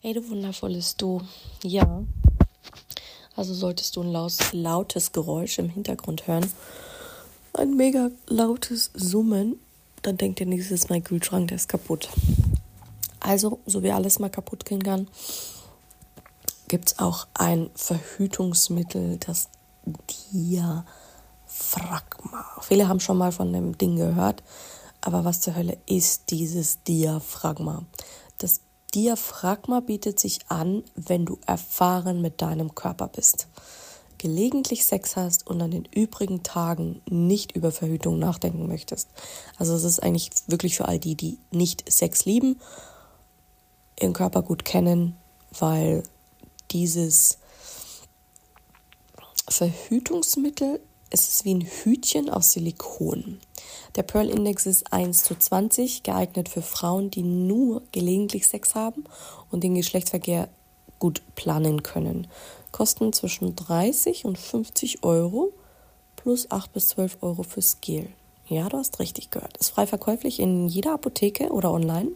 Hey, du wundervolles Du. Ja. Also solltest du ein lautes, Geräusch im Hintergrund hören, ein mega lautes Summen, dann denkt ihr nächstes mein Kühlschrank, der ist kaputt. Also, so wie alles mal kaputt gehen kann, gibt es auch ein Verhütungsmittel, das Diaphragma. Viele haben schon mal von dem Ding gehört, aber was zur Hölle ist dieses Diaphragma? Das Diaphragma bietet sich an, wenn du erfahren mit deinem Körper bist, gelegentlich Sex hast und an den übrigen Tagen nicht über Verhütung nachdenken möchtest. Also es ist eigentlich wirklich für all die, die nicht Sex lieben, ihren Körper gut kennen, weil dieses Verhütungsmittel, es ist wie ein Hütchen aus Silikon. Der Pearl-Index ist 1 zu 20, geeignet für Frauen, die nur gelegentlich Sex haben und den Geschlechtsverkehr gut planen können. Kosten zwischen 30 und 50 Euro plus 8 bis 12 Euro fürs Gel. Ja, du hast richtig gehört. Ist frei verkäuflich in jeder Apotheke oder online.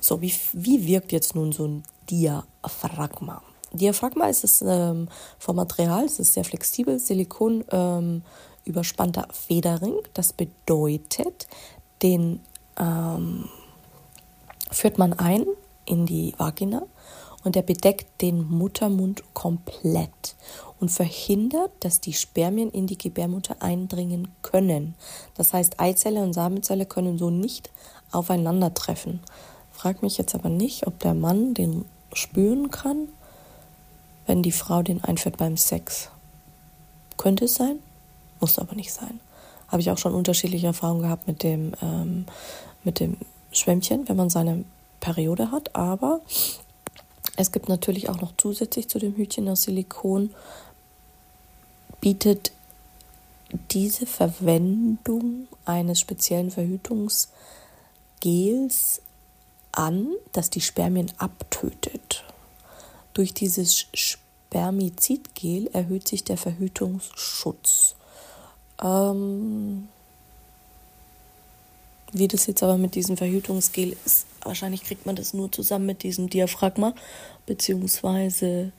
So, wie, wie wirkt jetzt nun so ein Diaphragma? Diaphragma ist es ähm, vom Material, es ist sehr flexibel, Silikon ähm, überspannter Federring. Das bedeutet, den ähm, führt man ein in die Vagina und der bedeckt den Muttermund komplett und verhindert, dass die Spermien in die Gebärmutter eindringen können. Das heißt, Eizelle und Samenzelle können so nicht aufeinandertreffen. Frag mich jetzt aber nicht, ob der Mann den spüren kann, wenn die Frau den einführt beim Sex. Könnte es sein? Muss aber nicht sein. Habe ich auch schon unterschiedliche Erfahrungen gehabt mit dem, ähm, mit dem Schwämmchen, wenn man seine Periode hat. Aber es gibt natürlich auch noch zusätzlich zu dem Hütchen aus Silikon, bietet diese Verwendung eines speziellen Verhütungsgels an, das die Spermien abtötet. Durch dieses Spermizidgel erhöht sich der Verhütungsschutz. Ähm, wie das jetzt aber mit diesem Verhütungsgel ist, wahrscheinlich kriegt man das nur zusammen mit diesem Diaphragma, beziehungsweise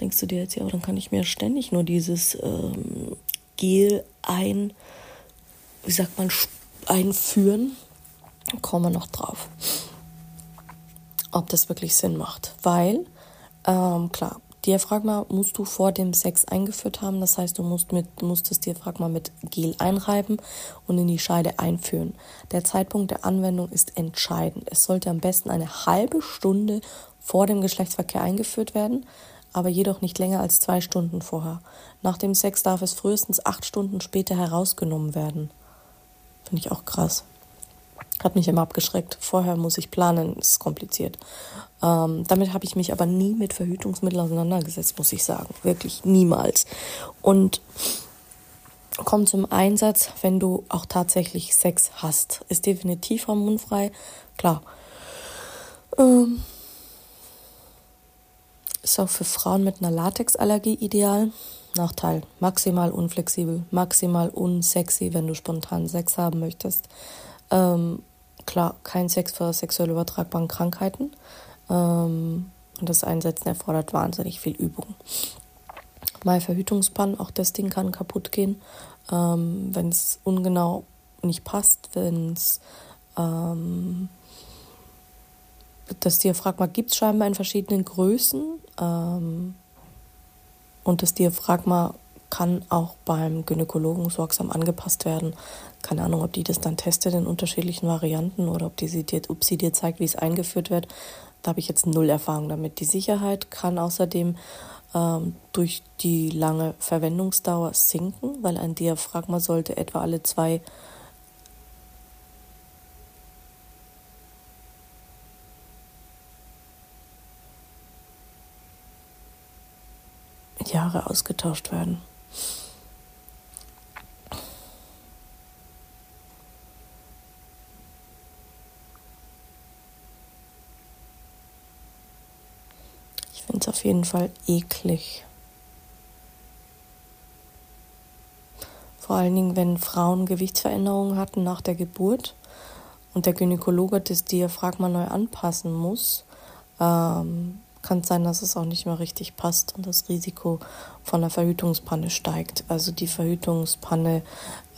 denkst du dir jetzt, ja, dann kann ich mir ständig nur dieses ähm, Gel ein, wie sagt man, einführen. Kommen wir noch drauf, ob das wirklich Sinn macht, weil, ähm, klar, Diaphragma musst du vor dem Sex eingeführt haben. Das heißt, du musst, mit, musst das Diaphragma mit Gel einreiben und in die Scheide einführen. Der Zeitpunkt der Anwendung ist entscheidend. Es sollte am besten eine halbe Stunde vor dem Geschlechtsverkehr eingeführt werden, aber jedoch nicht länger als zwei Stunden vorher. Nach dem Sex darf es frühestens acht Stunden später herausgenommen werden. Finde ich auch krass. Hat mich immer abgeschreckt. Vorher muss ich planen, ist kompliziert. Ähm, damit habe ich mich aber nie mit Verhütungsmitteln auseinandergesetzt, muss ich sagen. Wirklich niemals. Und kommt zum Einsatz, wenn du auch tatsächlich Sex hast. Ist definitiv hormonfrei, klar. Ähm, ist auch für Frauen mit einer Latexallergie ideal. Nachteil, maximal unflexibel, maximal unsexy, wenn du spontan Sex haben möchtest. Ähm, klar, kein Sex vor sexuell übertragbaren Krankheiten. Ähm, und das Einsetzen erfordert wahnsinnig viel Übung. Mal Verhütungspann, auch das Ding kann kaputt gehen, ähm, wenn es ungenau nicht passt, wenn es ähm, das Diaphragma gibt es scheinbar in verschiedenen Größen ähm, und das Diaphragma kann auch beim Gynäkologen sorgsam angepasst werden. Keine Ahnung, ob die das dann testet in unterschiedlichen Varianten oder ob, die sie dir, ob sie dir zeigt, wie es eingeführt wird. Da habe ich jetzt null Erfahrung damit. Die Sicherheit kann außerdem ähm, durch die lange Verwendungsdauer sinken, weil ein Diaphragma sollte etwa alle zwei Jahre ausgetauscht werden. Ich finde es auf jeden Fall eklig. Vor allen Dingen, wenn Frauen Gewichtsveränderungen hatten nach der Geburt und der Gynäkologe das Diaphragma neu anpassen muss, ähm, kann es sein, dass es auch nicht mehr richtig passt und das Risiko von einer Verhütungspanne steigt. Also die Verhütungspanne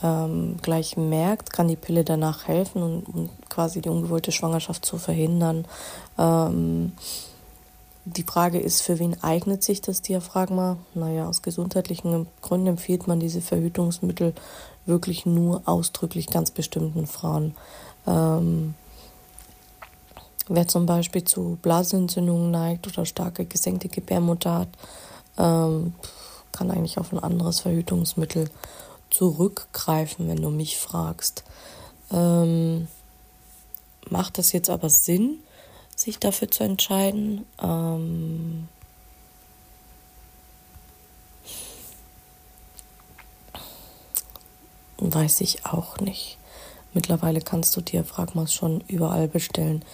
ähm, gleich merkt, kann die Pille danach helfen und, und quasi die ungewollte Schwangerschaft zu verhindern. Ähm, die Frage ist, für wen eignet sich das Diaphragma? Naja, aus gesundheitlichen Gründen empfiehlt man diese Verhütungsmittel wirklich nur ausdrücklich ganz bestimmten Frauen. Ähm, wer zum Beispiel zu Blasenentzündungen neigt oder starke gesenkte Gebärmutter hat, ähm, kann eigentlich auf ein anderes Verhütungsmittel zurückgreifen, wenn du mich fragst. Ähm, macht das jetzt aber Sinn? sich dafür zu entscheiden. Ähm weiß ich auch nicht. Mittlerweile kannst du Diaphragmas schon überall bestellen.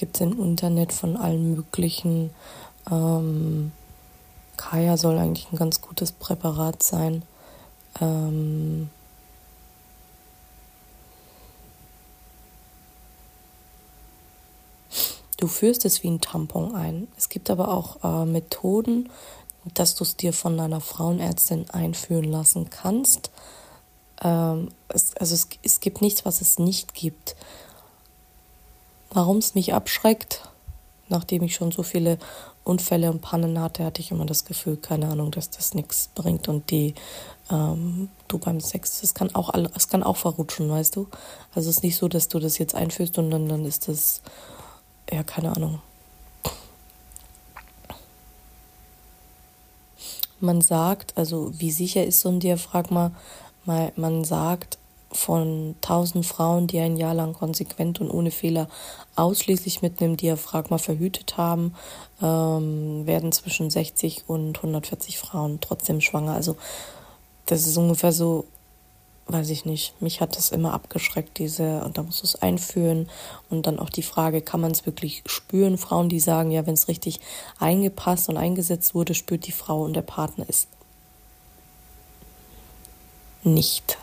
Gibt es im Internet von allen möglichen. Ähm, Kaya soll eigentlich ein ganz gutes Präparat sein. Ähm, Du führst es wie ein Tampon ein. Es gibt aber auch äh, Methoden, dass du es dir von deiner Frauenärztin einführen lassen kannst. Ähm, es, also es, es gibt nichts, was es nicht gibt. Warum es mich abschreckt, nachdem ich schon so viele Unfälle und Pannen hatte, hatte ich immer das Gefühl, keine Ahnung, dass das nichts bringt und die ähm, du beim Sex, es kann auch es kann auch verrutschen, weißt du? Also es ist nicht so, dass du das jetzt einführst und dann, dann ist das ja, keine Ahnung. Man sagt, also wie sicher ist so ein Diaphragma? Man sagt, von 1000 Frauen, die ein Jahr lang konsequent und ohne Fehler ausschließlich mit einem Diaphragma verhütet haben, ähm, werden zwischen 60 und 140 Frauen trotzdem schwanger. Also das ist ungefähr so weiß ich nicht, mich hat das immer abgeschreckt, diese, und da musst du es einführen. Und dann auch die Frage, kann man es wirklich spüren? Frauen, die sagen, ja, wenn es richtig eingepasst und eingesetzt wurde, spürt die Frau und der Partner es nicht.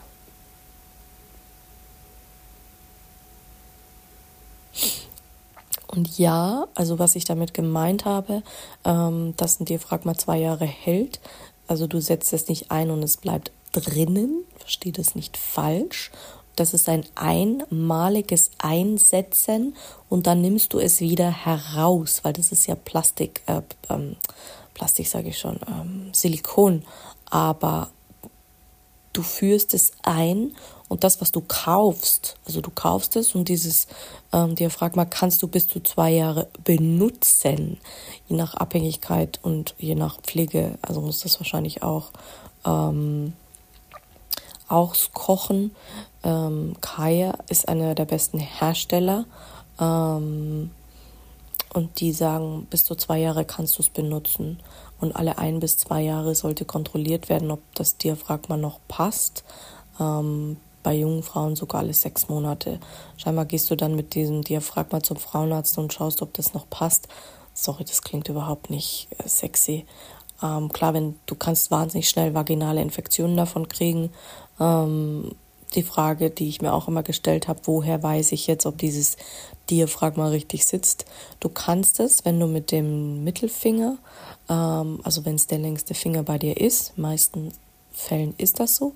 Und ja, also was ich damit gemeint habe, ähm, dass ein Diaphragma zwei Jahre hält. Also du setzt es nicht ein und es bleibt drinnen, verstehe das nicht falsch. Das ist ein einmaliges Einsetzen und dann nimmst du es wieder heraus, weil das ist ja Plastik, äh, ähm, Plastik sage ich schon, ähm, Silikon. Aber du führst es ein und das, was du kaufst, also du kaufst es und dieses ähm, Diaphragma kannst du bis zu zwei Jahre benutzen, je nach Abhängigkeit und je nach Pflege. Also muss das wahrscheinlich auch ähm, auch Kochen. Ähm, Kaya ist einer der besten Hersteller. Ähm, und die sagen, bis zu zwei Jahre kannst du es benutzen. Und alle ein bis zwei Jahre sollte kontrolliert werden, ob das Diaphragma noch passt. Ähm, bei jungen Frauen sogar alle sechs Monate. Scheinbar gehst du dann mit diesem Diaphragma zum Frauenarzt und schaust, ob das noch passt. Sorry, das klingt überhaupt nicht äh, sexy. Ähm, klar, wenn du kannst wahnsinnig schnell vaginale Infektionen davon kriegen, ähm, die Frage, die ich mir auch immer gestellt habe, woher weiß ich jetzt, ob dieses Diaphragma richtig sitzt? Du kannst es, wenn du mit dem Mittelfinger, ähm, also wenn es der längste Finger bei dir ist, in meisten Fällen ist das so,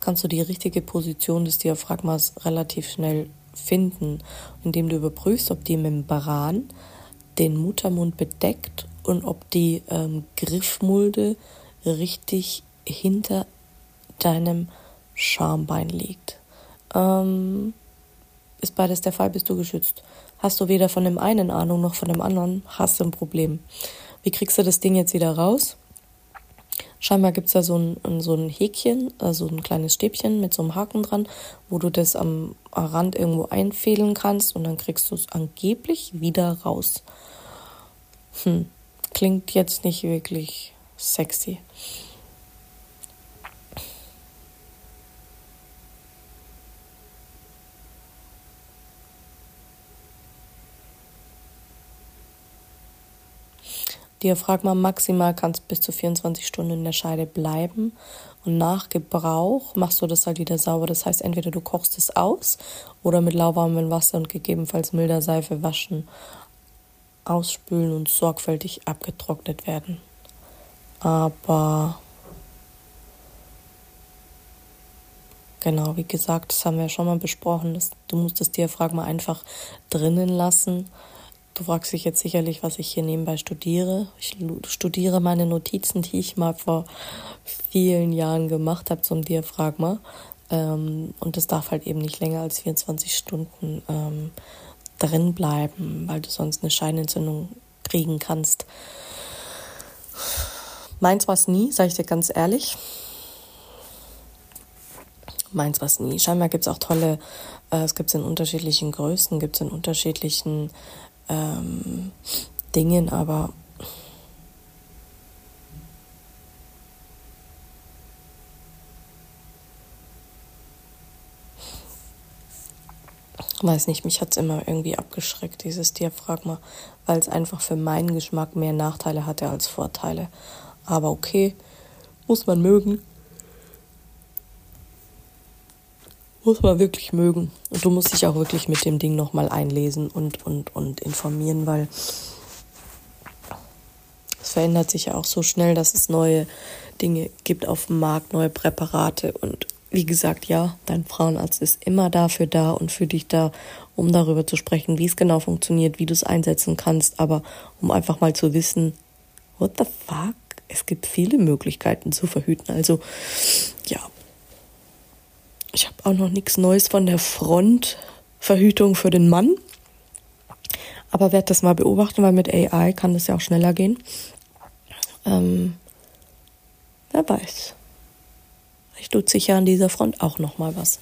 kannst du die richtige Position des Diaphragmas relativ schnell finden, indem du überprüfst, ob die Membran den Muttermund bedeckt und ob die ähm, Griffmulde richtig hinter deinem Schambein liegt. Ähm, ist beides der Fall, bist du geschützt. Hast du weder von dem einen Ahnung noch von dem anderen, hast du ein Problem. Wie kriegst du das Ding jetzt wieder raus? Scheinbar gibt es da so ein, so ein Häkchen, also ein kleines Stäbchen mit so einem Haken dran, wo du das am Rand irgendwo einfädeln kannst und dann kriegst du es angeblich wieder raus. Hm, klingt jetzt nicht wirklich sexy. Diaphragma maximal kannst bis zu 24 Stunden in der Scheide bleiben. Und nach Gebrauch machst du das halt wieder sauber. Das heißt, entweder du kochst es aus oder mit lauwarmem Wasser und gegebenenfalls milder Seife waschen, ausspülen und sorgfältig abgetrocknet werden. Aber genau, wie gesagt, das haben wir ja schon mal besprochen. Dass du musst das Diaphragma einfach drinnen lassen Du fragst dich jetzt sicherlich, was ich hier nebenbei studiere. Ich studiere meine Notizen, die ich mal vor vielen Jahren gemacht habe zum Diaphragma. Ähm, und das darf halt eben nicht länger als 24 Stunden ähm, drin bleiben, weil du sonst eine Scheinentzündung kriegen kannst. Meins war es nie, sage ich dir ganz ehrlich. Meins war es nie. Scheinbar gibt es auch tolle, äh, es gibt es in unterschiedlichen Größen, gibt es in unterschiedlichen ähm, Dingen, aber weiß nicht, mich hat es immer irgendwie abgeschreckt, dieses Diaphragma, weil es einfach für meinen Geschmack mehr Nachteile hatte als Vorteile. Aber okay, muss man mögen. Muss man wirklich mögen. Und du musst dich auch wirklich mit dem Ding nochmal einlesen und, und, und informieren, weil es verändert sich ja auch so schnell, dass es neue Dinge gibt auf dem Markt, neue Präparate. Und wie gesagt, ja, dein Frauenarzt ist immer dafür da und für dich da, um darüber zu sprechen, wie es genau funktioniert, wie du es einsetzen kannst, aber um einfach mal zu wissen, what the fuck? Es gibt viele Möglichkeiten zu verhüten. Also, ja, ich habe auch noch nichts Neues von der Frontverhütung für den Mann. Aber werde das mal beobachten, weil mit AI kann das ja auch schneller gehen. Ähm, wer weiß. Ich tut sich ja an dieser Front auch noch mal was.